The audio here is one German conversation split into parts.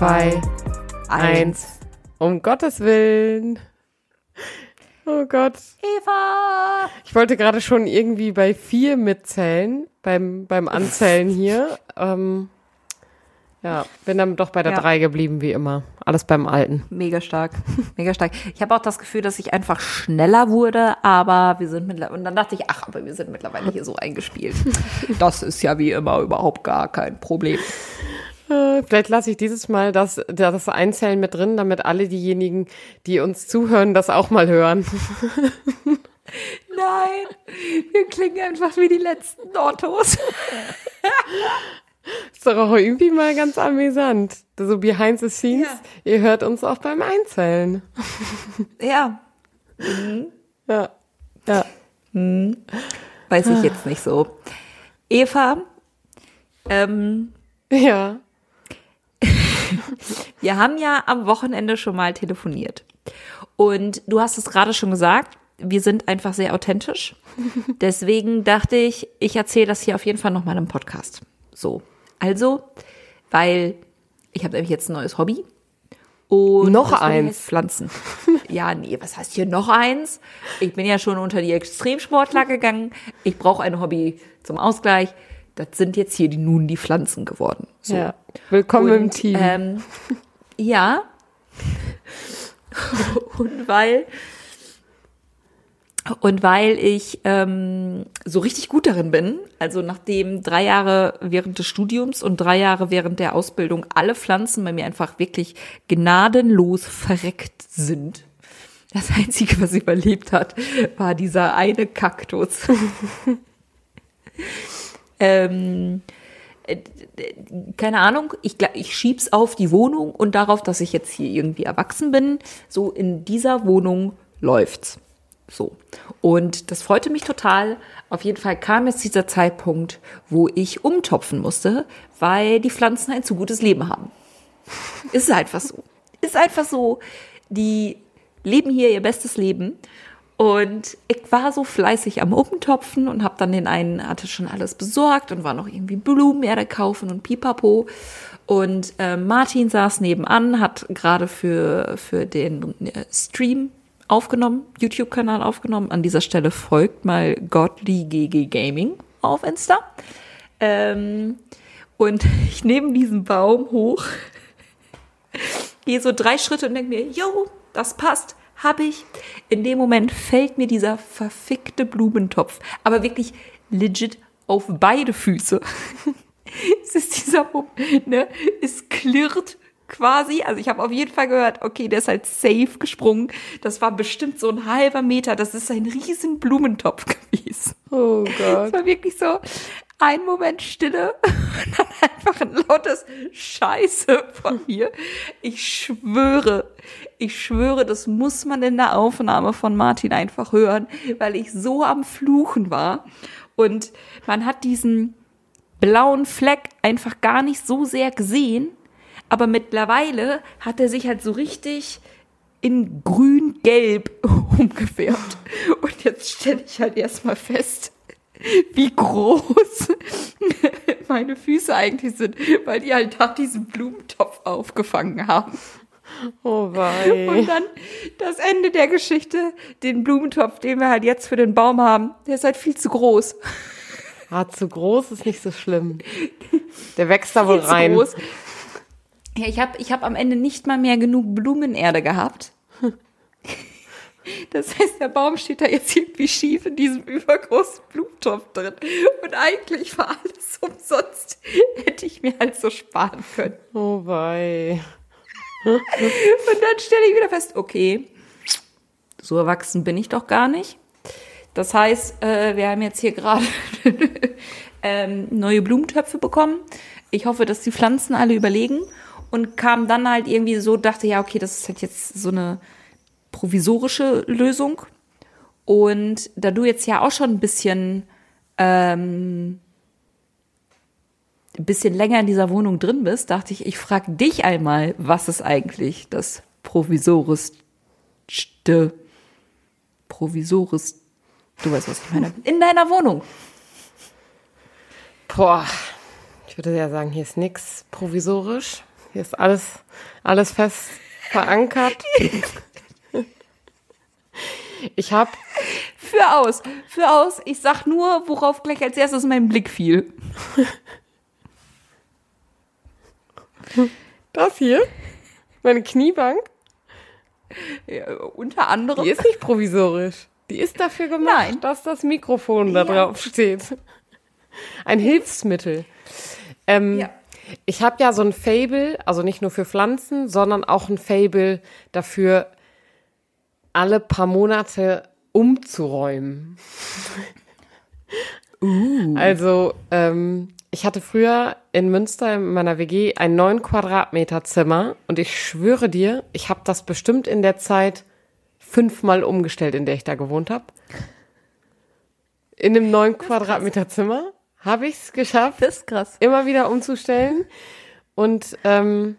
zwei, eins. Um Gottes Willen. Oh Gott. Eva! Ich wollte gerade schon irgendwie bei vier mitzählen, beim, beim Anzählen hier. Ähm, ja, bin dann doch bei der Ja. drei geblieben, wie immer. Alles beim Alten. Mega stark, mega stark. Ich habe auch das Gefühl, dass ich einfach schneller wurde, aber wir sind mittlerweile, und dann dachte ich, ach, aber wir sind mittlerweile hier so eingespielt. Das ist ja wie immer überhaupt gar kein Problem. Äh, Vielleicht lasse ich dieses Mal das, das Einzählen mit drin, damit alle diejenigen, die uns zuhören, das auch mal hören. Nein, wir klingen einfach wie die letzten Ottos. Ist doch auch irgendwie mal ganz amüsant. So behind the scenes. Ja. Ihr hört uns auch beim Einzählen. Ja, Ja. Ja. weiß ich jetzt nicht so. Eva, ähm, Ja. Wir haben ja am Wochenende schon mal telefoniert. Und du hast es gerade schon gesagt, wir sind einfach sehr authentisch. Deswegen dachte ich, ich erzähle das hier auf jeden Fall nochmal im Podcast. So. Also, weil ich habe nämlich jetzt ein neues Hobby. Und Noch eins. Pflanzen. Ja, nee, was heißt hier noch eins? Ich bin ja schon unter die Extremsportler gegangen. Ich brauche ein Hobby zum Ausgleich. Das sind jetzt hier die, nun die Pflanzen geworden. So. ja. Willkommen im Und, Team. Ähm, ja. und weil und weil ich ähm, so richtig gut darin bin, also nachdem drei Jahre während des Studiums und drei Jahre während der Ausbildung alle Pflanzen bei mir einfach wirklich gnadenlos verreckt sind. Das Einzige, was überlebt hat, war dieser eine Kaktus. ähm, keine Ahnung, ich, ich schieb's auf die Wohnung und darauf, dass ich jetzt hier irgendwie erwachsen bin. So in dieser Wohnung läuft's. So. Und das freute mich total. Auf jeden Fall kam jetzt dieser Zeitpunkt, wo ich umtopfen musste, weil die Pflanzen ein zu gutes Leben haben. Ist einfach so. Ist einfach so. Die leben hier ihr bestes Leben. Und ich war so fleißig am Umtopfen und habe dann den einen, hatte schon alles besorgt und war noch irgendwie Blumenerde kaufen und pipapo. Und äh, Martin saß nebenan, hat gerade für, für den äh, Stream aufgenommen, YouTube-Kanal aufgenommen. An dieser Stelle folgt mal Godly GG Gaming auf Insta. Ähm, und ich nehme diesen Baum hoch gehe so drei Schritte und denke mir, yo, das passt, hab ich. In dem Moment fällt mir dieser verfickte Blumentopf, aber wirklich legit auf beide Füße. es ist dieser ne? Es klirrt quasi, also ich habe auf jeden Fall gehört, okay, der ist halt safe gesprungen. Das war bestimmt so ein halber Meter, das ist ein riesen Blumentopf gewesen. oh Gott. Es war wirklich so ein Moment Stille und dann einfach ein lautes Scheiße von mir. Ich schwöre, ich schwöre, das muss man in der Aufnahme von Martin einfach hören, weil ich so am Fluchen war. Und man hat diesen blauen Fleck einfach gar nicht so sehr gesehen, aber mittlerweile hat er sich halt so richtig in grün-gelb umgefärbt. Und jetzt stelle ich halt erstmal fest, wie groß meine Füße eigentlich sind, weil die halt da diesen Blumentopf aufgefangen haben. Oh wei. Und dann das Ende der Geschichte, den Blumentopf, den wir halt jetzt für den Baum haben, der ist halt viel zu groß. Ah, zu groß ist nicht so schlimm. Der wächst da wohl rein. Ja, ich habe ich hab am Ende nicht mal mehr genug Blumenerde gehabt. Das heißt, der Baum steht da jetzt irgendwie schief in diesem übergroßen Blumentopf drin. Und eigentlich war alles umsonst. Hätte ich mir halt so sparen können. Oh wei. Und dann stelle ich wieder fest, okay, so erwachsen bin ich doch gar nicht. Das heißt, äh, wir haben jetzt hier gerade ähm, neue Blumentöpfe bekommen. Ich hoffe, dass die Pflanzen alle überlegen. Und kam dann halt irgendwie so, dachte, ja, okay, das ist halt jetzt so eine provisorische Lösung. Und da du jetzt ja auch schon ein bisschen, ähm, ein bisschen länger in dieser Wohnung drin bist, dachte ich, ich frage dich einmal, was ist eigentlich das provisorischste, provisoris, du weißt, was ich meine, in deiner Wohnung. Boah, ich würde ja sagen, hier ist nichts provisorisch. Hier ist alles, alles fest verankert. Ich habe Für aus, für aus. Ich sag nur, worauf gleich als erstes mein Blick fiel. das hier, meine Kniebank, Ja, unter anderem. die ist nicht provisorisch. Die ist dafür gemacht, Nein. dass das Mikrofon da Ja. drauf steht. Ein Hilfsmittel. Ähm, Ja. Ich habe ja so ein Fable, also nicht nur für Pflanzen, sondern auch ein Fable dafür, alle paar Monate umzuräumen. Also, ähm, ich hatte früher in Münster in meiner WG ein 9 Quadratmeter Zimmer und ich schwöre dir, ich habe das bestimmt in der Zeit fünfmal umgestellt, in der ich da gewohnt habe. In einem 9 Quadratmeter Zimmer habe ich es geschafft, Das ist krass. immer wieder umzustellen. Und ähm,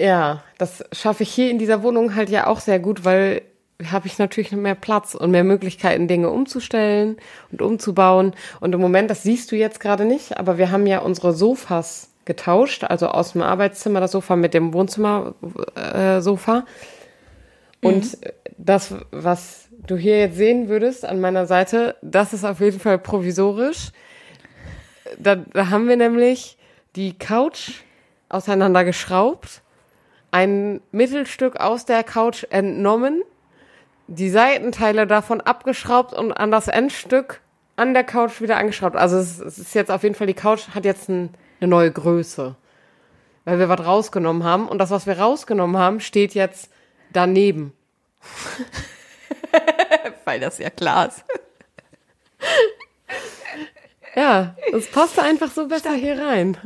ja, das schaffe ich hier in dieser Wohnung halt ja auch sehr gut, weil habe ich natürlich noch mehr Platz und mehr Möglichkeiten, Dinge umzustellen und umzubauen. Und im Moment, das siehst du jetzt gerade nicht, aber wir haben ja unsere Sofas getauscht, also aus dem Arbeitszimmer das Sofa mit dem Wohnzimmer-Sofa. Äh, Sofa. Und das, was du hier jetzt sehen würdest an meiner Seite, das ist auf jeden Fall provisorisch. Da, da haben wir nämlich die Couch auseinandergeschraubt, ein Mittelstück aus der Couch entnommen, die Seitenteile davon abgeschraubt und an das Endstück an der Couch wieder angeschraubt. Also es, es ist jetzt auf jeden Fall, die Couch hat jetzt ein, eine neue Größe, weil wir was rausgenommen haben. Und das, was wir rausgenommen haben, steht jetzt daneben. Weil das ja klar ist. Ja, es passte einfach so besser hier rein.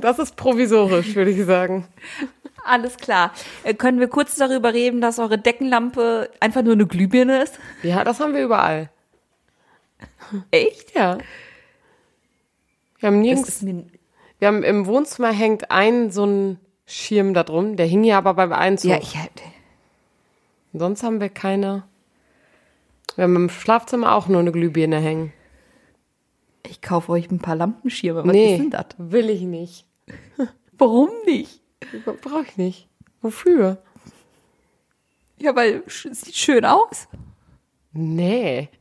Das ist provisorisch, würde ich sagen. Alles klar. Äh, können wir kurz darüber reden, dass eure Deckenlampe einfach nur eine Glühbirne ist? Ja, das haben wir überall. Echt? Ja. Wir haben nirgends, wir haben im Wohnzimmer hängt ein so ein Schirm da drum, der hing ja aber beim Einzug. Ja, ich halt. Sonst haben wir keine. Wir haben im Schlafzimmer auch nur eine Glühbirne hängen. Ich kaufe euch ein paar Lampenschirme. Was nee, ist denn das? will ich nicht. Warum nicht? Brauche ich nicht. Wofür? Ja, weil sieht schön aus. Nee.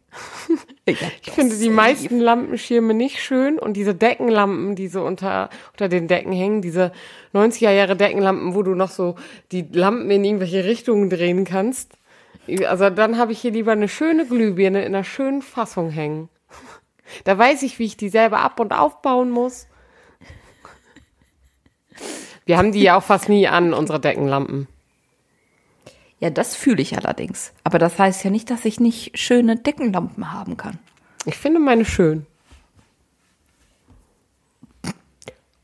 Ich finde die meisten Lampenschirme nicht schön und diese Deckenlampen, die so unter, unter den Decken hängen, diese 90er Jahre Deckenlampen, wo du noch so die Lampen in irgendwelche Richtungen drehen kannst. Also dann habe ich hier lieber eine schöne Glühbirne in einer schönen Fassung hängen. Da weiß ich, wie ich die selber ab- und aufbauen muss. Wir haben die ja auch fast nie an, unsere Deckenlampen. Ja, das fühle ich allerdings. Aber das heißt ja nicht, dass ich nicht schöne Deckenlampen haben kann. Ich finde meine schön.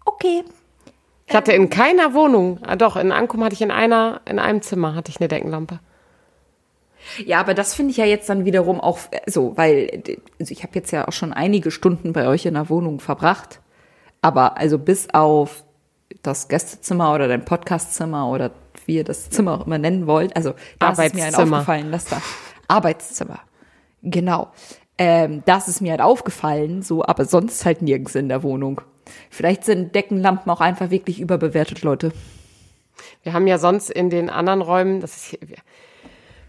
Okay. Ich hatte in keiner Wohnung, ah doch, in Ankum hatte ich in einer, in einem Zimmer hatte ich eine Deckenlampe. Ja, aber das finde ich ja jetzt dann wiederum auch äh, so, weil also ich habe jetzt ja auch schon einige Stunden bei euch in der Wohnung verbracht. Aber also bis auf das Gästezimmer oder dein Podcastzimmer oder wie ihr das Zimmer auch immer nennen wollt, also da ist mir halt Arbeitszimmer. aufgefallen, dass da Arbeitszimmer. Genau. Ähm, das ist mir halt aufgefallen, so, aber sonst halt nirgends in der Wohnung. Vielleicht sind Deckenlampen auch einfach wirklich überbewertet, Leute. Wir haben ja sonst in den anderen Räumen, das ist hier, wir,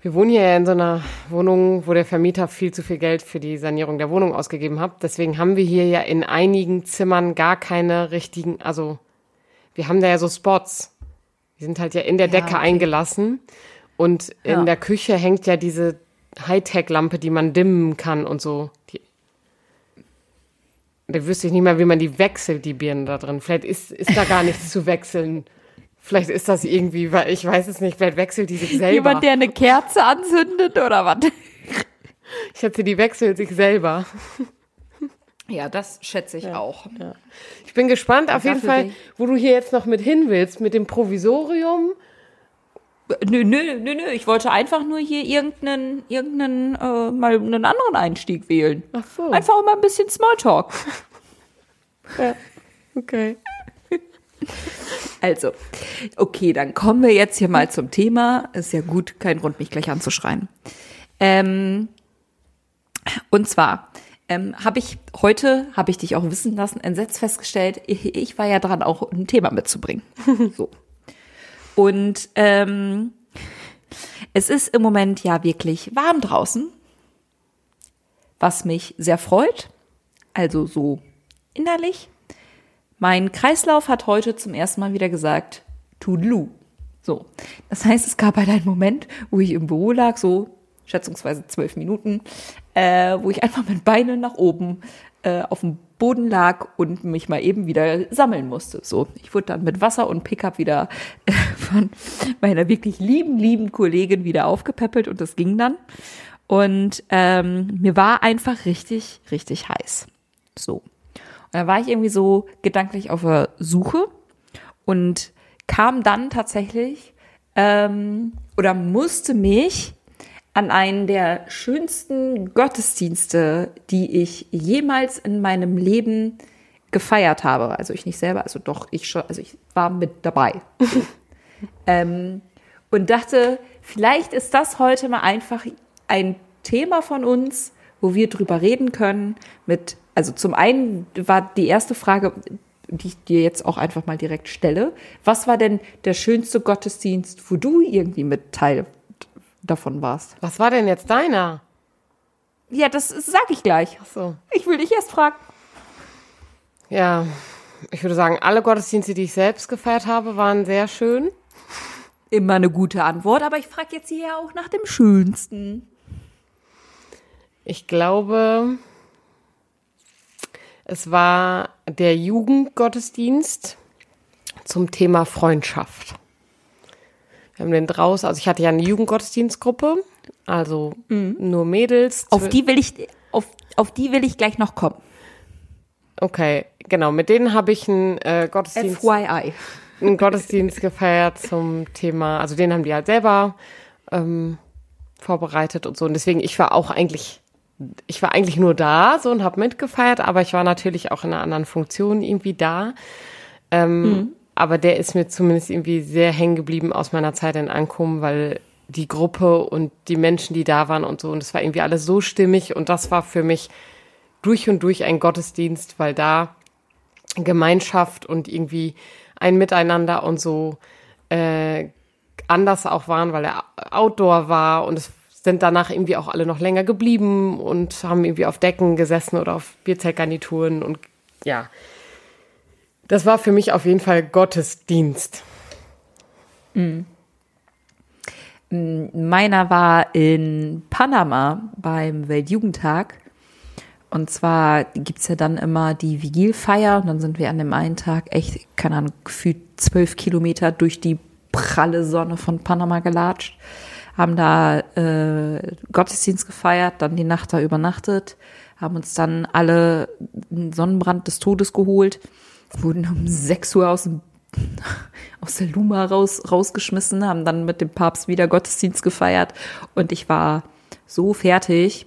wir wohnen hier ja in so einer Wohnung, wo der Vermieter viel zu viel Geld für die Sanierung der Wohnung ausgegeben hat. Deswegen haben wir hier ja in einigen Zimmern gar keine richtigen, also wir haben da ja so Spots. Die sind halt ja in der Ja, Decke okay. eingelassen. Und in Ja. der Küche hängt ja diese Hightech-Lampe, die man dimmen kann und so. Die, da wüsste ich nicht mehr, wie man die wechselt, die Birnen da drin. Vielleicht ist, ist da gar nichts zu wechseln. Vielleicht ist das irgendwie, weil ich weiß es nicht, vielleicht wechselt die sich selber. Jemand, der eine Kerze anzündet oder was? ich schätze, die wechselt sich selber. Ja, das schätze ich auch. Ich bin gespannt auf jeden Fall, wo du hier jetzt noch mit hin willst, mit dem Provisorium. Nö, nö, nö, nö. Ich wollte einfach nur hier irgendeinen, irgendeinen, äh, mal einen anderen Einstieg wählen. Ach so. Einfach mal ein bisschen Smalltalk. Ja. Okay. Also, okay, dann kommen wir jetzt hier mal zum Thema. Ist ja gut, kein Grund, mich gleich anzuschreien. Ähm, und zwar, ähm, habe ich heute, habe ich dich auch wissen lassen, entsetzt festgestellt, ich, ich war ja dran, auch ein Thema mitzubringen. so. Und ähm, es ist im Moment ja wirklich warm draußen, was mich sehr freut. Also so innerlich. Mein Kreislauf hat heute zum ersten Mal wieder gesagt, Tudelu. So. Das heißt, es gab halt einen Moment, wo ich im Büro lag, so schätzungsweise zwölf Minuten, äh, wo ich einfach mit Beinen nach oben äh, auf dem Boden lag und mich mal eben wieder sammeln musste. So, ich wurde dann mit Wasser und Pickup wieder äh, von meiner wirklich lieben, lieben Kollegin wieder aufgepäppelt und das ging dann. Und ähm, mir war einfach richtig, richtig heiß. So. Und da war ich irgendwie so gedanklich auf der Suche und kam dann tatsächlich ähm, oder musste mich an einen der schönsten Gottesdienste, die ich jemals in meinem Leben gefeiert habe. Also ich nicht selber, also doch, ich schon, also ich war mit dabei. ähm, und dachte, vielleicht ist das heute mal einfach ein Thema von uns, wo wir drüber reden können. Mit, also zum einen war die erste Frage, die ich dir jetzt auch einfach mal direkt stelle. Was war denn der schönste Gottesdienst, wo du irgendwie mit Teil davon warst. Was war denn jetzt deiner? Ja, das sag ich gleich. Ach so. Ich will dich erst fragen. Ja, ich würde sagen, alle Gottesdienste, die ich selbst gefeiert habe, waren sehr schön. Immer eine gute Antwort, aber ich frage jetzt hier auch nach dem schönsten. Ich glaube, es war der Jugendgottesdienst zum Thema Freundschaft. Wir haben den draußen, also ich hatte ja eine Jugendgottesdienstgruppe, also mhm. nur Mädels. Auf die will ich, auf, auf die will ich gleich noch kommen. Okay, genau. Mit denen habe ich einen äh, Gottesdienst. FYI. Einen Gottesdienst gefeiert zum Thema, also den haben die halt selber ähm, vorbereitet und so. Und deswegen, ich war auch eigentlich, ich war eigentlich nur da so und habe mitgefeiert, aber ich war natürlich auch in einer anderen Funktion irgendwie da. Ähm, mhm aber der ist mir zumindest irgendwie sehr hängen geblieben aus meiner Zeit in Ankommen, weil die Gruppe und die Menschen, die da waren und so, und es war irgendwie alles so stimmig und das war für mich durch und durch ein Gottesdienst, weil da Gemeinschaft und irgendwie ein Miteinander und so äh, anders auch waren, weil er Outdoor war und es sind danach irgendwie auch alle noch länger geblieben und haben irgendwie auf Decken gesessen oder auf Bierzeltgarnituren und ja, das war für mich auf jeden Fall Gottesdienst. Mhm. Meiner war in Panama beim Weltjugendtag. Und zwar gibt es ja dann immer die Vigilfeier und dann sind wir an dem einen Tag echt, keine Ahnung, gefühlt zwölf Kilometer durch die pralle Sonne von Panama gelatscht, haben da äh, Gottesdienst gefeiert, dann die Nacht da übernachtet, haben uns dann alle einen Sonnenbrand des Todes geholt wurden um 6 Uhr aus, aus der Luma raus, rausgeschmissen, haben dann mit dem Papst wieder Gottesdienst gefeiert und ich war so fertig,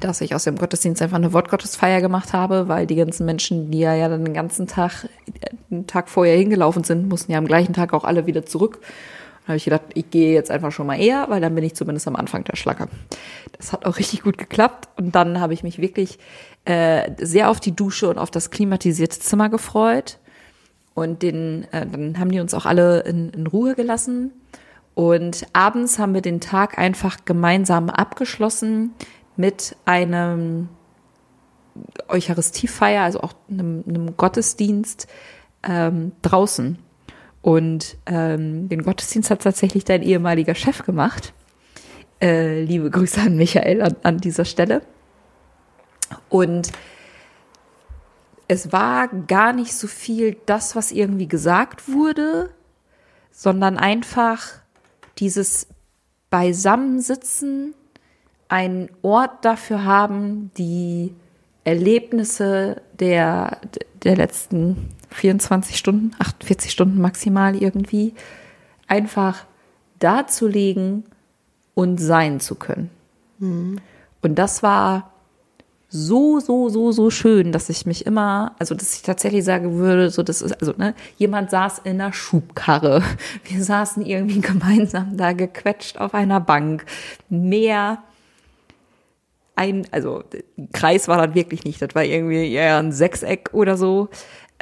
dass ich aus dem Gottesdienst einfach eine Wortgottesfeier gemacht habe, weil die ganzen Menschen, die ja, ja dann den ganzen Tag, den Tag vorher hingelaufen sind, mussten ja am gleichen Tag auch alle wieder zurück. Da habe ich gedacht, ich gehe jetzt einfach schon mal eher, weil dann bin ich zumindest am Anfang der Schlacke. Das hat auch richtig gut geklappt und dann habe ich mich wirklich äh, sehr auf die Dusche und auf das klimatisierte Zimmer gefreut. Und den, äh, dann haben die uns auch alle in, in Ruhe gelassen. Und abends haben wir den Tag einfach gemeinsam abgeschlossen mit einem Eucharistiefeier, also auch einem, einem Gottesdienst ähm, draußen. Und ähm, den Gottesdienst hat tatsächlich dein ehemaliger Chef gemacht. Äh, liebe Grüße an Michael an, an dieser Stelle. Und es war gar nicht so viel das, was irgendwie gesagt wurde, sondern einfach dieses Beisammensitzen, einen Ort dafür haben, die Erlebnisse der, der letzten 24 Stunden, 48 Stunden maximal irgendwie, einfach darzulegen und sein zu können. Mhm. Und das war so, so, so, so schön, dass ich mich immer, also dass ich tatsächlich sagen würde, so das ist, also ne, jemand saß in einer Schubkarre, wir saßen irgendwie gemeinsam da gequetscht auf einer Bank, mehr ein, also Kreis war das wirklich nicht, das war irgendwie eher ein Sechseck oder so.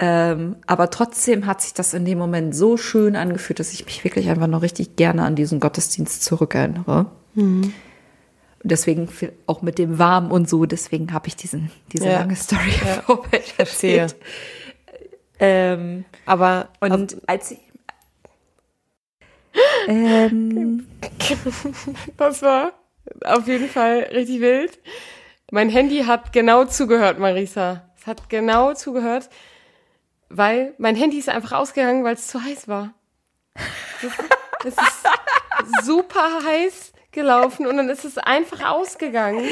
Ähm, aber trotzdem hat sich das in dem Moment so schön angefühlt, dass ich mich wirklich einfach noch richtig gerne an diesen Gottesdienst zurückerinnere. Mhm. Und deswegen auch mit dem Warm und so, deswegen habe ich diesen, diese ja. lange Story ja. vorweg erzählt. Ähm, aber und also, als ich ähm, das war auf jeden Fall richtig wild. Mein Handy hat genau zugehört, Marisa. Es hat genau zugehört, weil mein Handy ist einfach ausgegangen, weil es zu heiß war. Es ist super heiß gelaufen und dann ist es einfach ausgegangen.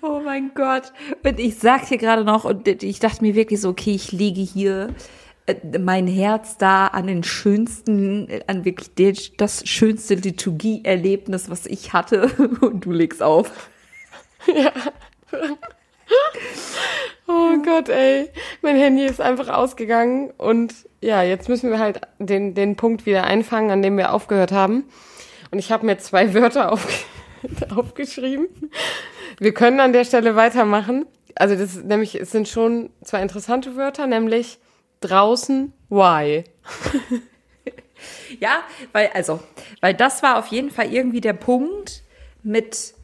Oh mein Gott. Und ich sagte hier gerade noch, und ich dachte mir wirklich so, okay, ich lege hier äh, mein Herz da an den schönsten, an wirklich das schönste Liturgie-Erlebnis, was ich hatte. Und du legst auf. Ja. Oh Gott, ey. Mein Handy ist einfach ausgegangen. Und ja, jetzt müssen wir halt den, den Punkt wieder einfangen, an dem wir aufgehört haben. Und ich habe mir zwei Wörter auf, aufgeschrieben. Wir können an der Stelle weitermachen. Also das nämlich, es sind schon zwei interessante Wörter, nämlich draußen why. ja, weil, also, weil das war auf jeden Fall irgendwie der Punkt, mit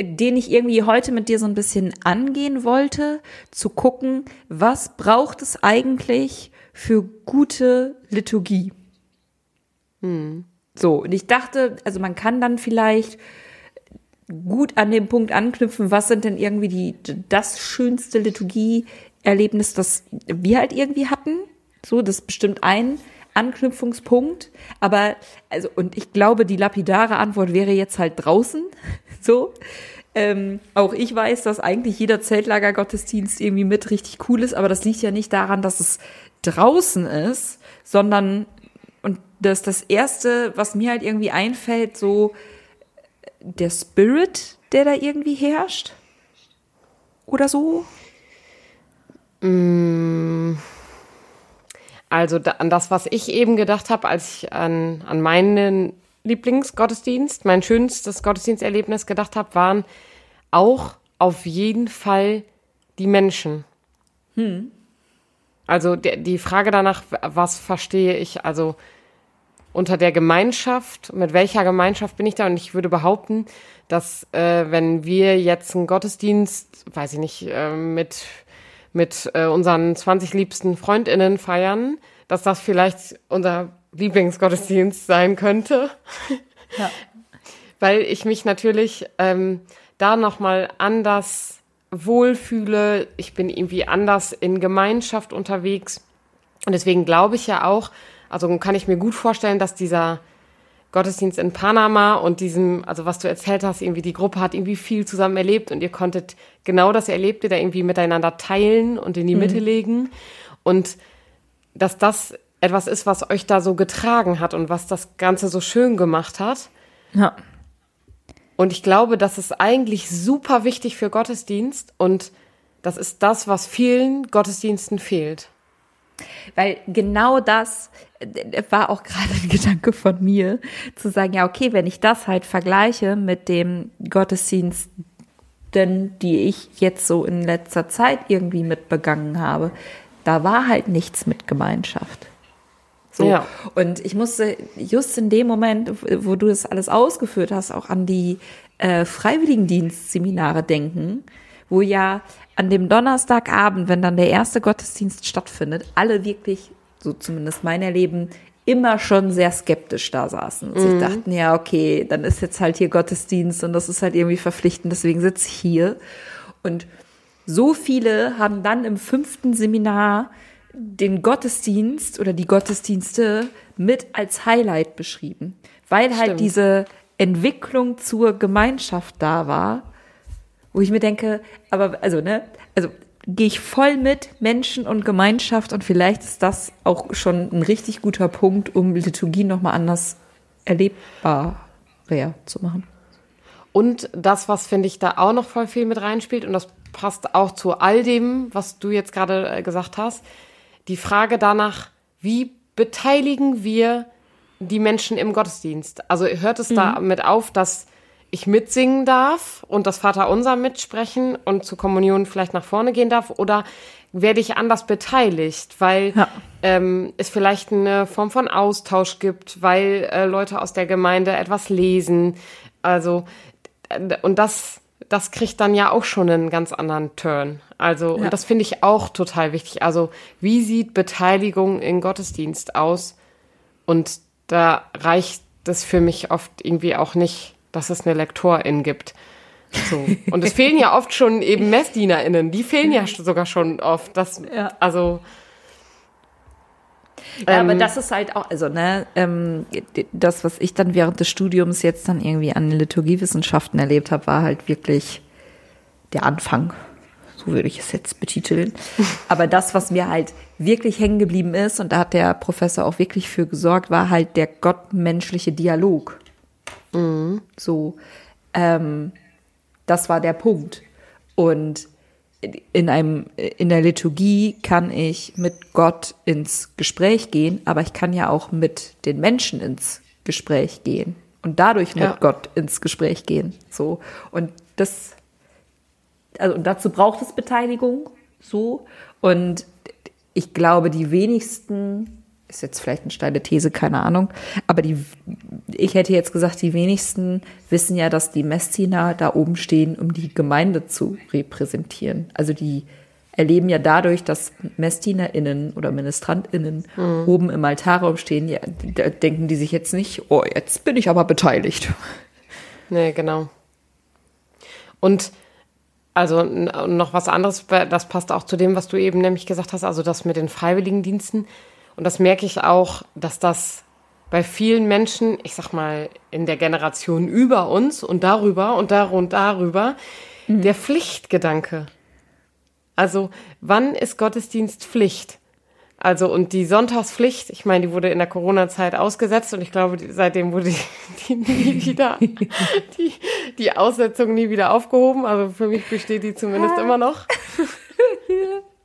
den ich irgendwie heute mit dir so ein bisschen angehen wollte, zu gucken, was braucht es eigentlich für gute Liturgie? Hm. So, und ich dachte, also man kann dann vielleicht gut an dem Punkt anknüpfen, was sind denn irgendwie die, das schönste Liturgie-Erlebnis, das wir halt irgendwie hatten. So, das ist bestimmt ein Anknüpfungspunkt. Aber, also, und ich glaube, die lapidare Antwort wäre jetzt halt draußen. So. Ähm, auch ich weiß, dass eigentlich jeder Zeltlager-Gottesdienst irgendwie mit richtig cool ist, aber das liegt ja nicht daran, dass es draußen ist, sondern und das das erste, was mir halt irgendwie einfällt, so der Spirit, der da irgendwie herrscht. Oder so? Mm. Also an das, was ich eben gedacht habe, als ich an, an meinen Lieblingsgottesdienst, mein schönstes Gottesdiensterlebnis gedacht habe, waren auch auf jeden Fall die Menschen. Hm. Also die, die Frage danach, was verstehe ich, also unter der Gemeinschaft, mit welcher Gemeinschaft bin ich da? Und ich würde behaupten, dass äh, wenn wir jetzt einen Gottesdienst, weiß ich nicht, äh, mit, mit äh, unseren 20 liebsten Freundinnen feiern, dass das vielleicht unser Lieblingsgottesdienst sein könnte. Ja. Weil ich mich natürlich ähm, da nochmal anders wohlfühle. Ich bin irgendwie anders in Gemeinschaft unterwegs. Und deswegen glaube ich ja auch, also kann ich mir gut vorstellen, dass dieser Gottesdienst in Panama und diesem, also was du erzählt hast, irgendwie die Gruppe hat irgendwie viel zusammen erlebt und ihr konntet genau das Erlebte da irgendwie miteinander teilen und in die mhm. Mitte legen. Und dass das etwas ist, was euch da so getragen hat und was das Ganze so schön gemacht hat. Ja. Und ich glaube, das ist eigentlich super wichtig für Gottesdienst und das ist das, was vielen Gottesdiensten fehlt. Weil genau das äh, war auch gerade ein Gedanke von mir, zu sagen, ja, okay, wenn ich das halt vergleiche mit dem Gottesdienst, denn die ich jetzt so in letzter Zeit irgendwie mitbegangen habe, da war halt nichts mit Gemeinschaft. So. Ja. Und ich musste just in dem Moment, wo du das alles ausgeführt hast, auch an die äh, Freiwilligendienstseminare denken, wo ja an dem Donnerstagabend, wenn dann der erste Gottesdienst stattfindet, alle wirklich, so zumindest mein Erleben, immer schon sehr skeptisch da saßen und mhm. sich dachten, ja, okay, dann ist jetzt halt hier Gottesdienst und das ist halt irgendwie verpflichtend, deswegen sitze ich hier. Und so viele haben dann im fünften Seminar den Gottesdienst oder die Gottesdienste mit als Highlight beschrieben, weil halt Stimmt. halt diese Entwicklung zur Gemeinschaft da war wo ich mir denke, aber also, ne, also gehe ich voll mit Menschen und Gemeinschaft und vielleicht ist das auch schon ein richtig guter Punkt, um Liturgie nochmal anders erlebbar zu machen. Und das, was finde ich da auch noch voll viel mit reinspielt, und das passt auch zu all dem, was du jetzt gerade äh, gesagt hast, die Frage danach, wie beteiligen wir die Menschen im Gottesdienst? Also hört es mhm. damit auf, dass ich mitsingen darf und das Vaterunser mitsprechen und zur Kommunion vielleicht nach vorne gehen darf oder werde ich anders beteiligt, weil ja. ähm, es vielleicht eine Form von Austausch gibt, weil äh, Leute aus der Gemeinde etwas lesen. Also und das das kriegt dann ja auch schon einen ganz anderen Turn. Also, ja. und das finde ich auch total wichtig. Also, wie sieht Beteiligung in Gottesdienst aus? Und da reicht es für mich oft irgendwie auch nicht, dass es eine Lektorin gibt. So. Und es fehlen ja oft schon eben MessdienerInnen. Die fehlen ja sogar schon oft. Das, ja. also, ja, ähm, aber das ist halt auch, also ne, ähm, das, was ich dann während des Studiums jetzt dann irgendwie an Liturgiewissenschaften erlebt habe, war halt wirklich der Anfang. So würde ich es jetzt betiteln. Aber das, was mir halt wirklich hängen geblieben ist, und da hat der Professor auch wirklich für gesorgt, war halt der gottmenschliche Dialog. Mhm. So, ähm, das war der Punkt. Und in einem, in der Liturgie kann ich mit Gott ins Gespräch gehen, aber ich kann ja auch mit den Menschen ins Gespräch gehen und dadurch mit ja. Gott ins Gespräch gehen. So. Und das, also und dazu braucht es Beteiligung. So. Und ich glaube, die wenigsten ist jetzt vielleicht eine steile These, keine Ahnung. Aber die, ich hätte jetzt gesagt, die wenigsten wissen ja, dass die Messdiener da oben stehen, um die Gemeinde zu repräsentieren. Also die erleben ja dadurch, dass MessdienerInnen oder MinistrantInnen mhm. oben im Altarraum stehen, ja, da denken die sich jetzt nicht, oh, jetzt bin ich aber beteiligt. Nee, genau. Und also noch was anderes, das passt auch zu dem, was du eben nämlich gesagt hast, also das mit den Freiwilligendiensten. Und das merke ich auch, dass das bei vielen Menschen, ich sag mal, in der Generation über uns und darüber und dar und darüber, mhm. der Pflichtgedanke. Also, wann ist Gottesdienst Pflicht? Also, und die Sonntagspflicht, ich meine, die wurde in der Corona-Zeit ausgesetzt und ich glaube, seitdem wurde die, die nie wieder, die, die Aussetzung nie wieder aufgehoben. Also für mich besteht die zumindest immer noch.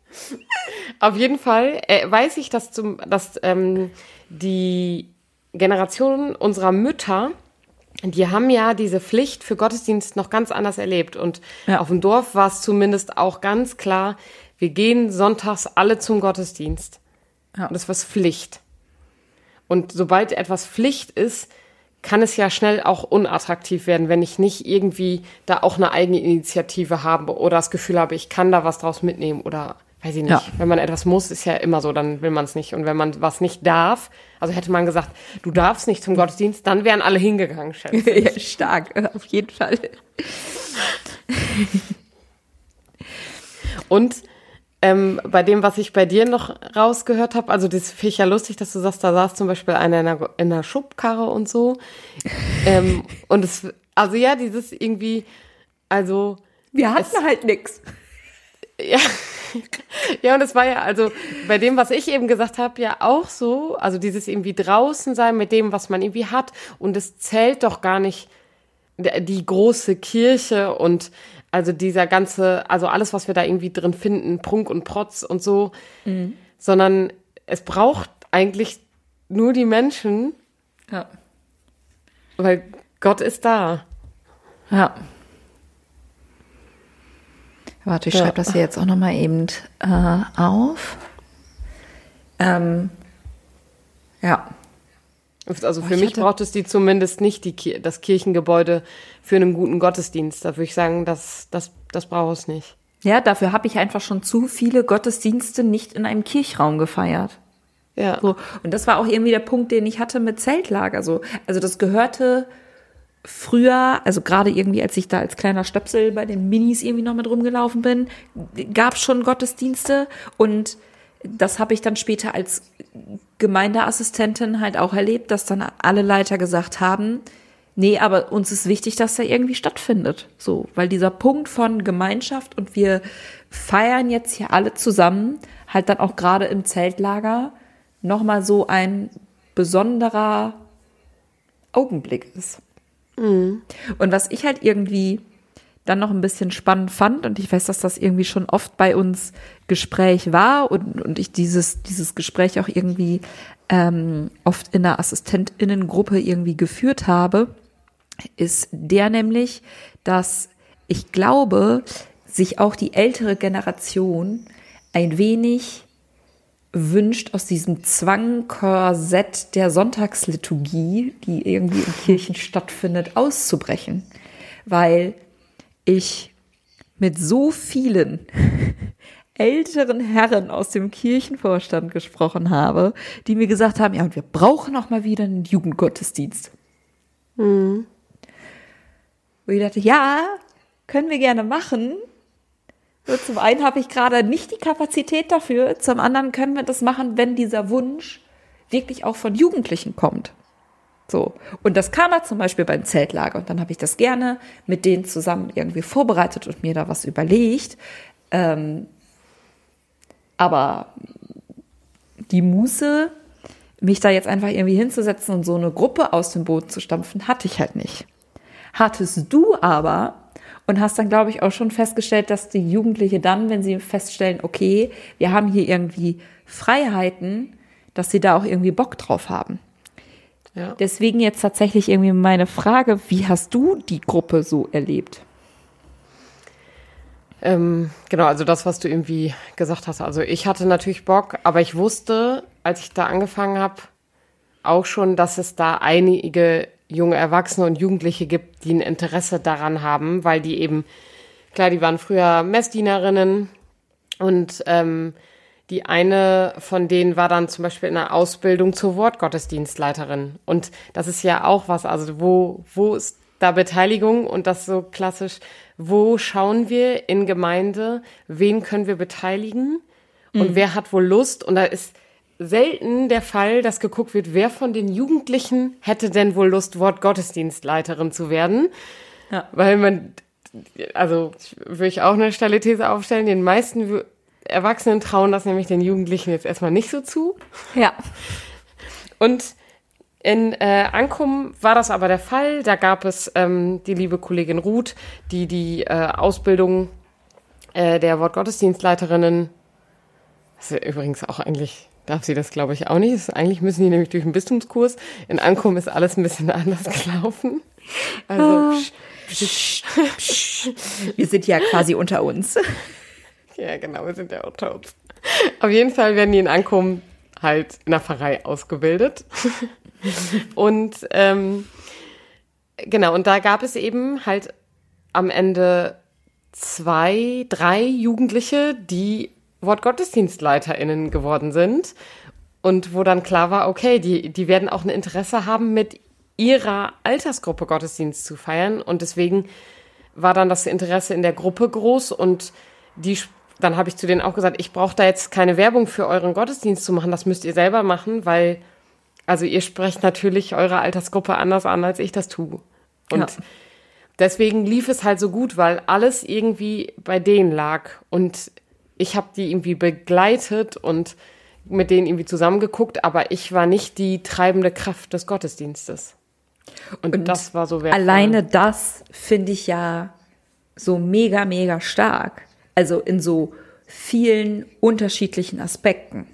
Auf jeden Fall äh, weiß ich, dass, zum, dass ähm, die Generation unserer Mütter, die haben ja diese Pflicht für Gottesdienst noch ganz anders erlebt. Und ja. auf dem Dorf war es zumindest auch ganz klar, wir gehen sonntags alle zum Gottesdienst. Ja. Und das war Pflicht. Und sobald etwas Pflicht ist, kann es ja schnell auch unattraktiv werden, wenn ich nicht irgendwie da auch eine eigene Initiative habe oder das Gefühl habe, ich kann da was draus mitnehmen oder weiß ich nicht. Ja. Wenn man etwas muss, ist ja immer so, dann will man es nicht. Und wenn man was nicht darf, also hätte man gesagt, du darfst nicht zum Gottesdienst, dann wären alle hingegangen, schätze ja, stark, auf jeden Fall. Und ähm, bei dem, was ich bei dir noch rausgehört habe, also das finde ich ja lustig, dass du sagst, da saß zum Beispiel einer in einer, in einer Schubkarre und so. ähm, und es, also ja, dieses irgendwie, also. Wir hatten es, halt nix. Ja, ja, und es war ja also bei dem, was ich eben gesagt habe, ja auch so. Also dieses irgendwie draußen sein mit dem, was man irgendwie hat. Und es zählt doch gar nicht die große Kirche und also dieser ganze, also alles, was wir da irgendwie drin finden, Prunk und Protz und so, mhm. sondern es braucht eigentlich nur die Menschen. Ja. Weil Gott ist da. Ja. Warte, ich ja. schreibe das hier jetzt auch nochmal eben äh, auf. Ähm, ja. Also für oh, mich braucht es die zumindest nicht die, das Kirchengebäude für einen guten Gottesdienst. Da würde ich sagen, das, das, das braucht es nicht. Ja, dafür habe ich einfach schon zu viele Gottesdienste nicht in einem Kirchraum gefeiert. Ja. So. Und das war auch irgendwie der Punkt, den ich hatte mit Zeltlager. So. Also das gehörte früher, also gerade irgendwie, als ich da als kleiner Stöpsel bei den Minis irgendwie noch mit rumgelaufen bin, gab es schon Gottesdienste und das habe ich dann später als Gemeindeassistentin halt auch erlebt, dass dann alle Leiter gesagt haben, nee, aber uns ist wichtig, dass der irgendwie stattfindet. So, weil dieser Punkt von Gemeinschaft und wir feiern jetzt hier alle zusammen, halt dann auch gerade im Zeltlager nochmal so ein besonderer Augenblick ist. Mhm. Und was ich halt irgendwie dann noch ein bisschen spannend fand, und ich weiß, dass das irgendwie schon oft bei uns Gespräch war und, und ich dieses, dieses Gespräch auch irgendwie ähm, oft in einer AssistentInnengruppe irgendwie geführt habe, ist der nämlich, dass ich glaube, sich auch die ältere Generation ein wenig wünscht, aus diesem Zwangkorsett der Sonntagsliturgie, die irgendwie in Kirchen stattfindet, auszubrechen. Weil ich mit so vielen älteren Herren aus dem Kirchenvorstand gesprochen habe, die mir gesagt haben, ja, und wir brauchen auch mal wieder einen Jugendgottesdienst. Mhm. Wo ich dachte, ja, können wir gerne machen. Zum einen habe ich gerade nicht die Kapazität dafür, zum anderen können wir das machen, wenn dieser Wunsch wirklich auch von Jugendlichen kommt. So. Und das kam er zum Beispiel beim Zeltlager. Und dann habe ich das gerne mit denen zusammen irgendwie vorbereitet und mir da was überlegt. Ähm, aber die Muße, mich da jetzt einfach irgendwie hinzusetzen und so eine Gruppe aus dem Boot zu stampfen, hatte ich halt nicht. Hattest du aber und hast dann, glaube ich, auch schon festgestellt, dass die Jugendliche dann, wenn sie feststellen, okay, wir haben hier irgendwie Freiheiten, dass sie da auch irgendwie Bock drauf haben. Ja. Deswegen jetzt tatsächlich irgendwie meine Frage, wie hast du die Gruppe so erlebt? Ähm, genau, also das, was du irgendwie gesagt hast. Also ich hatte natürlich Bock, aber ich wusste, als ich da angefangen habe, auch schon, dass es da einige junge Erwachsene und Jugendliche gibt, die ein Interesse daran haben, weil die eben, klar, die waren früher Messdienerinnen und ähm, die eine von denen war dann zum Beispiel in der Ausbildung zur Wortgottesdienstleiterin. Und das ist ja auch was, also wo, wo ist da Beteiligung und das so klassisch, wo schauen wir in Gemeinde, wen können wir beteiligen und mhm. wer hat wohl Lust und da ist selten der Fall, dass geguckt wird, wer von den Jugendlichen hätte denn wohl Lust, Wortgottesdienstleiterin zu werden. Ja. Weil man, also würde ich auch eine steile These aufstellen, den meisten Erwachsenen trauen das nämlich den Jugendlichen jetzt erstmal nicht so zu. Ja. Und in äh, Ankum war das aber der Fall. Da gab es ähm, die liebe Kollegin Ruth, die die äh, Ausbildung äh, der Wortgottesdienstleiterinnen, das ist übrigens auch eigentlich darf sie das, glaube ich, auch nicht. eigentlich müssen die nämlich durch den Bistumskurs. In Ankum ist alles ein bisschen anders gelaufen. Also, ah. psch, psch, wir sind ja quasi unter uns. Ja, genau, wir sind ja unter uns. Auf jeden Fall werden die in Ankum halt in der Pfarrei ausgebildet. und ähm, genau, und da gab es eben halt am Ende zwei, drei Jugendliche, die WortgottesdienstleiterInnen geworden sind. Und wo dann klar war, okay, die, die werden auch ein Interesse haben, mit ihrer Altersgruppe Gottesdienst zu feiern. Und deswegen war dann das Interesse in der Gruppe groß und die, dann habe ich zu denen auch gesagt, ich brauche da jetzt keine Werbung für euren Gottesdienst zu machen, das müsst ihr selber machen, weil, also ihr sprecht natürlich eure Altersgruppe anders an, als ich das tue. Und ja. deswegen lief es halt so gut, weil alles irgendwie bei denen lag. Und ich habe die irgendwie begleitet und mit denen irgendwie zusammengeguckt, aber ich war nicht die treibende Kraft des Gottesdienstes. Und, und das war so wertvoll. Alleine das finde ich ja so mega, mega stark. Also in so vielen unterschiedlichen Aspekten.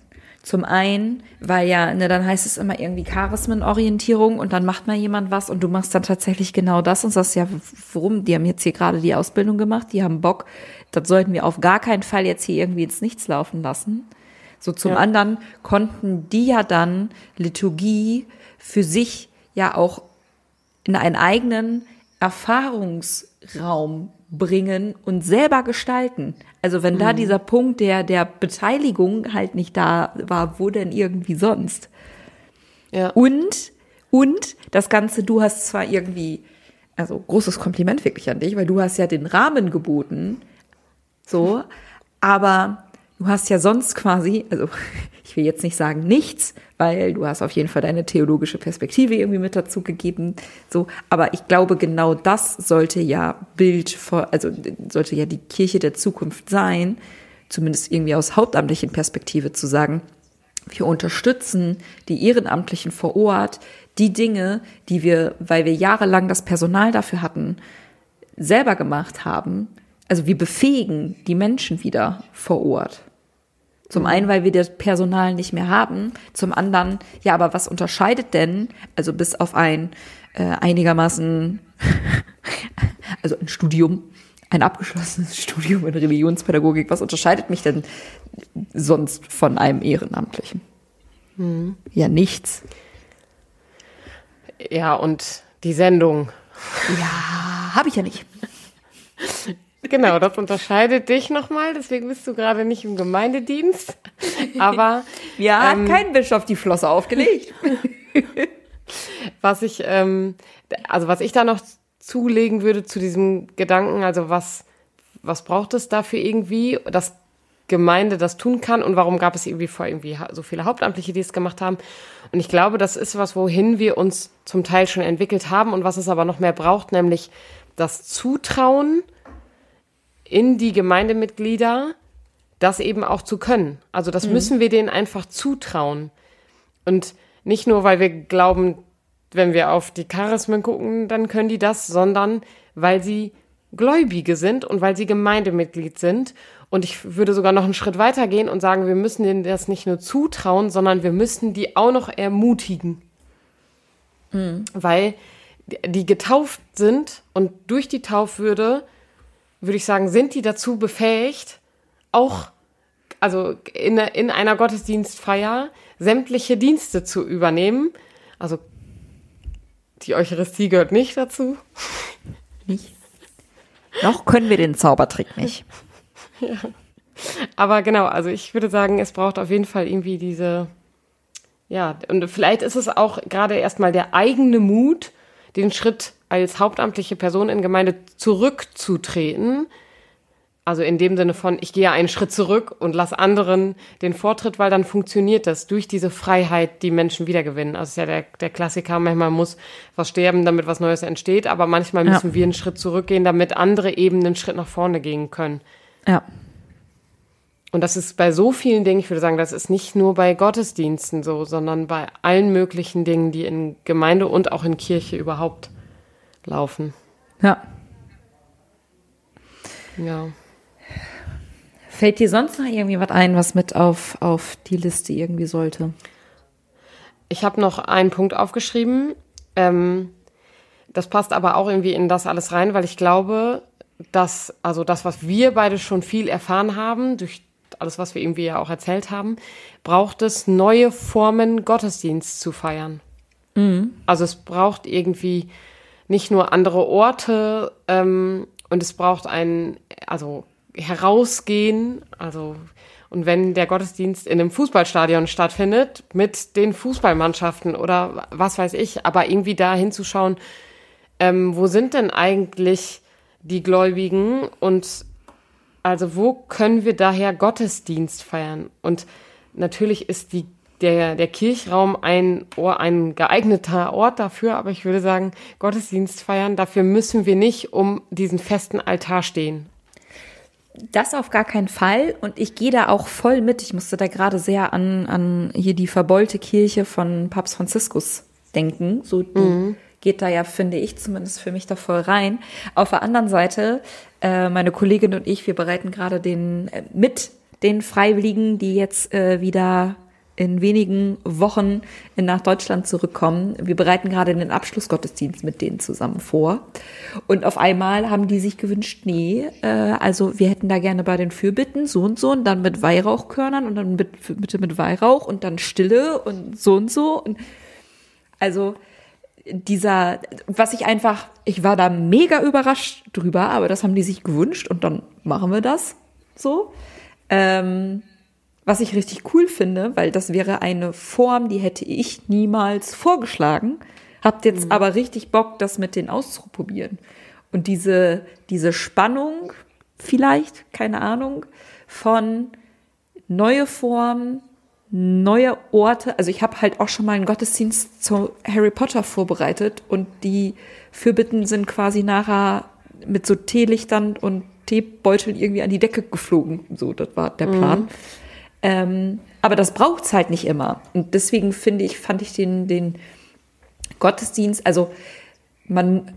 Zum einen, weil ja, ne, dann heißt es immer irgendwie Charismenorientierung und dann macht mal jemand was und du machst dann tatsächlich genau das und sagst ja, warum? Die haben jetzt hier gerade die Ausbildung gemacht, die haben Bock, das sollten wir auf gar keinen Fall jetzt hier irgendwie ins Nichts laufen lassen. So zum ja. anderen konnten die ja dann Liturgie für sich ja auch in einen eigenen Erfahrungsraum bringen und selber gestalten. Also wenn mhm. da dieser Punkt der, der Beteiligung halt nicht da war, wo denn irgendwie sonst? Ja. Und, und das Ganze, du hast zwar irgendwie, also großes Kompliment wirklich an dich, weil du hast ja den Rahmen geboten, so, aber du hast ja sonst quasi, also ich will jetzt nicht sagen nichts, weil du hast auf jeden Fall deine theologische Perspektive irgendwie mit dazu gegeben, so, aber ich glaube genau das sollte ja Bild vor, also sollte ja die Kirche der Zukunft sein, zumindest irgendwie aus hauptamtlichen Perspektive zu sagen, wir unterstützen die Ehrenamtlichen vor Ort, die Dinge, die wir, weil wir jahrelang das Personal dafür hatten, selber gemacht haben, also wir befähigen die Menschen wieder vor Ort. Zum mhm. einen, weil wir das Personal nicht mehr haben. Zum anderen, ja, aber was unterscheidet denn, also bis auf ein äh, einigermaßen, also ein Studium, ein abgeschlossenes Studium in Religionspädagogik. Was unterscheidet mich denn sonst von einem Ehrenamtlichen? Hm. Ja, nichts. Ja, und die Sendung. Ja, habe ich ja nicht. Genau, das unterscheidet dich nochmal, deswegen bist du gerade nicht im Gemeindedienst. Aber. ja, ähm, hat kein Bischof die Flosse aufgelegt. was ich, ähm, also was ich da noch zulegen würde zu diesem Gedanken, also was, was braucht es dafür irgendwie, dass Gemeinde das tun kann und warum gab es irgendwie vor irgendwie so viele Hauptamtliche, die es gemacht haben. Und ich glaube, das ist was, wohin wir uns zum Teil schon entwickelt haben und was es aber noch mehr braucht, nämlich das Zutrauen in die Gemeindemitglieder, das eben auch zu können. Also das mhm. müssen wir denen einfach zutrauen. Und nicht nur, weil wir glauben, wenn wir auf die Charismen gucken, dann können die das, sondern weil sie Gläubige sind und weil sie Gemeindemitglied sind. Und ich würde sogar noch einen Schritt weiter gehen und sagen, wir müssen denen das nicht nur zutrauen, sondern wir müssen die auch noch ermutigen. Mhm. Weil die getauft sind und durch die Taufwürde, würde ich sagen, sind die dazu befähigt, auch also in, in einer Gottesdienstfeier sämtliche Dienste zu übernehmen. Also die Eucharistie gehört nicht dazu. Nicht. Noch können wir den Zaubertrick nicht. ja. Aber genau, also ich würde sagen, es braucht auf jeden Fall irgendwie diese, ja, und vielleicht ist es auch gerade erstmal der eigene Mut, den Schritt als hauptamtliche Person in Gemeinde zurückzutreten, also in dem Sinne von, ich gehe einen Schritt zurück und lasse anderen den Vortritt, weil dann funktioniert das durch diese Freiheit, die Menschen wiedergewinnen. Also ist ja der, der Klassiker, manchmal muss was sterben, damit was Neues entsteht, aber manchmal ja. müssen wir einen Schritt zurückgehen, damit andere eben einen Schritt nach vorne gehen können. Ja. Und das ist bei so vielen Dingen, ich würde sagen, das ist nicht nur bei Gottesdiensten so, sondern bei allen möglichen Dingen, die in Gemeinde und auch in Kirche überhaupt laufen. Ja. Ja. Fällt dir sonst noch irgendwie was ein, was mit auf, auf die Liste irgendwie sollte? Ich habe noch einen Punkt aufgeschrieben. Ähm, das passt aber auch irgendwie in das alles rein, weil ich glaube, dass, also das, was wir beide schon viel erfahren haben, durch alles, was wir irgendwie ja auch erzählt haben, braucht es neue Formen, Gottesdienst zu feiern. Mhm. Also es braucht irgendwie nicht nur andere Orte ähm, und es braucht ein, also herausgehen, also und wenn der Gottesdienst in einem Fußballstadion stattfindet, mit den Fußballmannschaften oder was weiß ich, aber irgendwie da hinzuschauen, ähm, wo sind denn eigentlich die Gläubigen und also wo können wir daher Gottesdienst feiern? Und natürlich ist die, der, der Kirchraum ein, ein geeigneter Ort dafür, aber ich würde sagen, Gottesdienst feiern, dafür müssen wir nicht um diesen festen Altar stehen das auf gar keinen Fall. Und ich gehe da auch voll mit. Ich musste da gerade sehr an, an hier die verbeulte Kirche von Papst Franziskus denken. So mhm. geht da ja, finde ich, zumindest für mich da voll rein. Auf der anderen Seite, äh, meine Kollegin und ich, wir bereiten gerade den äh, mit den Freiwilligen, die jetzt äh, wieder in wenigen Wochen nach Deutschland zurückkommen. Wir bereiten gerade den Abschlussgottesdienst mit denen zusammen vor. Und auf einmal haben die sich gewünscht, nee, äh, also wir hätten da gerne bei den Fürbitten so und so und dann mit Weihrauchkörnern und dann mit, bitte mit Weihrauch und dann Stille und so und so. Und also dieser, was ich einfach, ich war da mega überrascht drüber, aber das haben die sich gewünscht und dann machen wir das so. Ähm, was ich richtig cool finde, weil das wäre eine Form, die hätte ich niemals vorgeschlagen. Habt jetzt mhm. aber richtig Bock, das mit denen auszuprobieren. Und diese, diese Spannung, vielleicht, keine Ahnung, von neue Formen, neue Orte. Also ich habe halt auch schon mal einen Gottesdienst zu Harry Potter vorbereitet und die Fürbitten sind quasi nachher mit so Teelichtern und Teebeuteln irgendwie an die Decke geflogen. So, das war der Plan. Mhm. Ähm, aber das braucht es halt nicht immer. Und deswegen finde ich, fand ich den, den Gottesdienst, also man,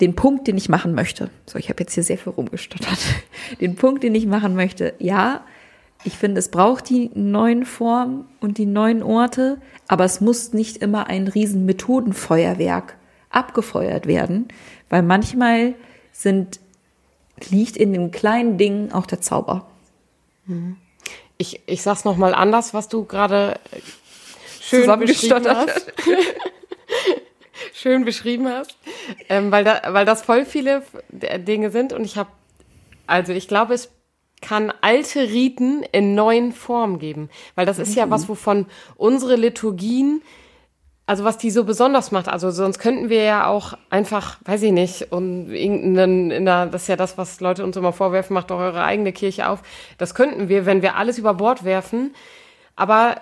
den Punkt, den ich machen möchte, so ich habe jetzt hier sehr viel rumgestottert, den Punkt, den ich machen möchte, ja, ich finde, es braucht die neuen Formen und die neuen Orte, aber es muss nicht immer ein riesen Methodenfeuerwerk abgefeuert werden, weil manchmal sind, liegt in den kleinen Dingen auch der Zauber. Ich, ich sag's noch mal anders, was du gerade schön beschrieben hast. schön beschrieben hast, ähm, weil, da, weil das voll viele Dinge sind und ich habe, also ich glaube, es kann alte Riten in neuen Formen geben, weil das ist mhm. ja was, wovon unsere Liturgien also was die so besonders macht, also sonst könnten wir ja auch einfach, weiß ich nicht, und irgendeinen, in der, das ist ja das, was Leute uns immer vorwerfen, macht doch eure eigene Kirche auf. Das könnten wir, wenn wir alles über Bord werfen. Aber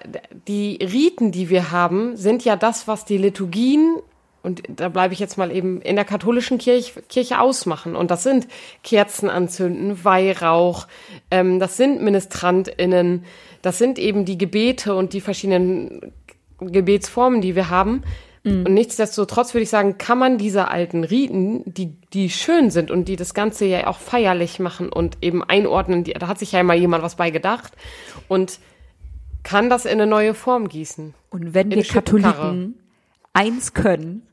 die Riten, die wir haben, sind ja das, was die Liturgien und da bleibe ich jetzt mal eben in der katholischen Kirche, Kirche ausmachen. Und das sind Kerzen anzünden, Weihrauch, ähm, das sind MinistrantInnen, das sind eben die Gebete und die verschiedenen Gebetsformen, die wir haben. Mhm. Und nichtsdestotrotz würde ich sagen, kann man diese alten Riten, die, die schön sind und die das Ganze ja auch feierlich machen und eben einordnen, die, da hat sich ja immer jemand was bei gedacht und kann das in eine neue Form gießen. Und wenn wir Katholiken eins können,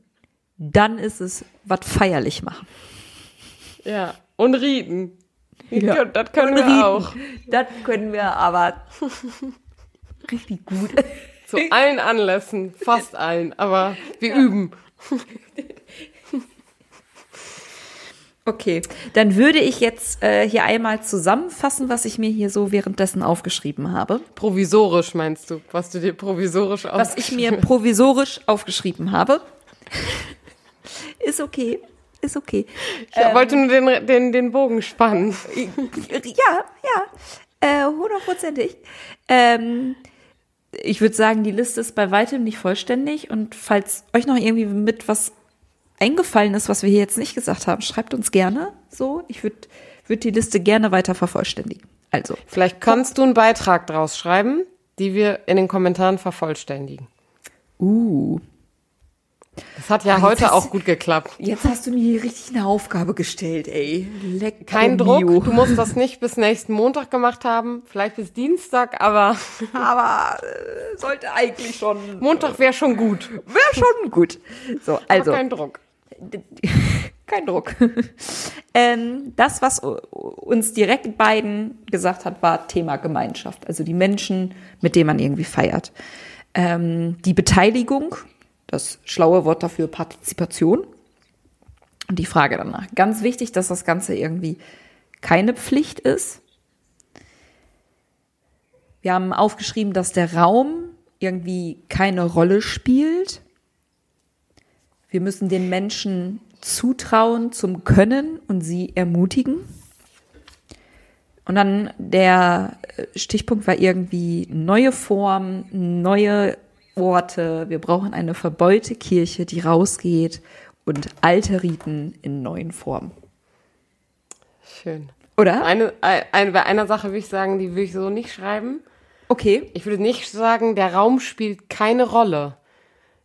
dann ist es was feierlich machen. Ja, und Riten. Ja. Das können und wir Rieden. auch. Das können wir aber richtig gut. Zu allen Anlässen, fast allen, aber wir ja. üben. Okay, dann würde ich jetzt äh, hier einmal zusammenfassen, was ich mir hier so währenddessen aufgeschrieben habe. Provisorisch meinst du, was du dir provisorisch aufgeschrieben hast? Was ich mir provisorisch aufgeschrieben habe. Ist okay. Ist okay. Ich ähm, wollte nur den, den, den Bogen spannen. Ja, ja. Äh, hundertprozentig. Ähm, ich würde sagen, die Liste ist bei weitem nicht vollständig. Und falls euch noch irgendwie mit was eingefallen ist, was wir hier jetzt nicht gesagt haben, schreibt uns gerne so. Ich würde würd die Liste gerne weiter vervollständigen. Also. Vielleicht kannst du einen Beitrag draus schreiben, die wir in den Kommentaren vervollständigen. Uh. Das hat ja oh, heute auch gut geklappt. Jetzt hast du mir hier richtig eine Aufgabe gestellt, ey. Leck Kein Druck, Mio. du musst das nicht bis nächsten Montag gemacht haben, vielleicht bis Dienstag, aber... aber äh, sollte eigentlich schon... Montag wäre schon gut. Wäre schon gut. So, also... Aber kein Druck. kein Druck. ähm, das, was uns direkt beiden gesagt hat, war Thema Gemeinschaft. Also die Menschen, mit denen man irgendwie feiert. Ähm, die Beteiligung das schlaue Wort dafür Partizipation. Und die Frage danach. Ganz wichtig, dass das Ganze irgendwie keine Pflicht ist. Wir haben aufgeschrieben, dass der Raum irgendwie keine Rolle spielt. Wir müssen den Menschen zutrauen zum Können und sie ermutigen. Und dann der Stichpunkt war irgendwie neue Form, neue Orte, wir brauchen eine verbeute Kirche, die rausgeht und alte Riten in neuen Formen. Schön. Oder? Eine, eine, bei einer Sache würde ich sagen, die würde ich so nicht schreiben. Okay. Ich würde nicht sagen, der Raum spielt keine Rolle.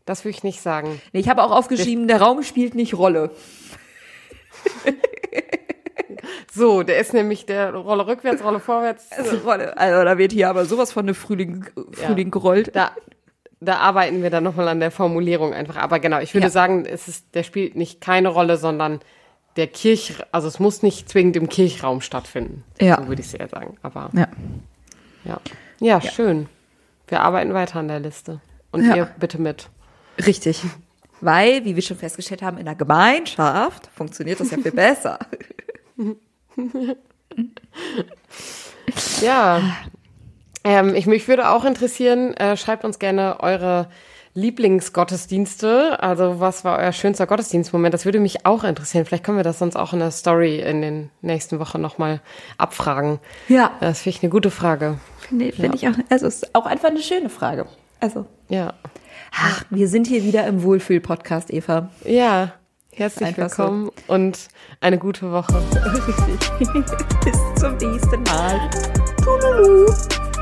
Das würde ich nicht sagen. Nee, ich habe auch aufgeschrieben, der, der Raum spielt nicht Rolle. so, der ist nämlich der Rolle rückwärts, Rolle vorwärts. Also, Rolle, also da wird hier aber sowas von der Frühling, Frühling ja. gerollt. Da, da arbeiten wir dann nochmal an der Formulierung einfach. Aber genau, ich würde ja. sagen, es ist, der spielt nicht keine Rolle, sondern der Kirch, also es muss nicht zwingend im Kirchraum stattfinden. Ja. So würde ich es eher sagen. Aber ja. Ja. ja. schön. Wir arbeiten weiter an der Liste. Und ja. ihr bitte mit. Richtig. Weil, wie wir schon festgestellt haben, in der Gemeinschaft funktioniert das ja viel besser. ja, ähm, ich, mich würde auch interessieren, äh, schreibt uns gerne eure Lieblingsgottesdienste. Also was war euer schönster Gottesdienstmoment? Das würde mich auch interessieren. Vielleicht können wir das sonst auch in der Story in den nächsten Wochen nochmal abfragen. Ja. Das finde ich eine gute Frage. Finde find ja. ich auch. Also es ist auch einfach eine schöne Frage. Also. Ja. Ach, wir sind hier wieder im Wohlfühl-Podcast, Eva. Ja. Herzlich willkommen so. und eine gute Woche. Bis zum nächsten Mal. Tululu.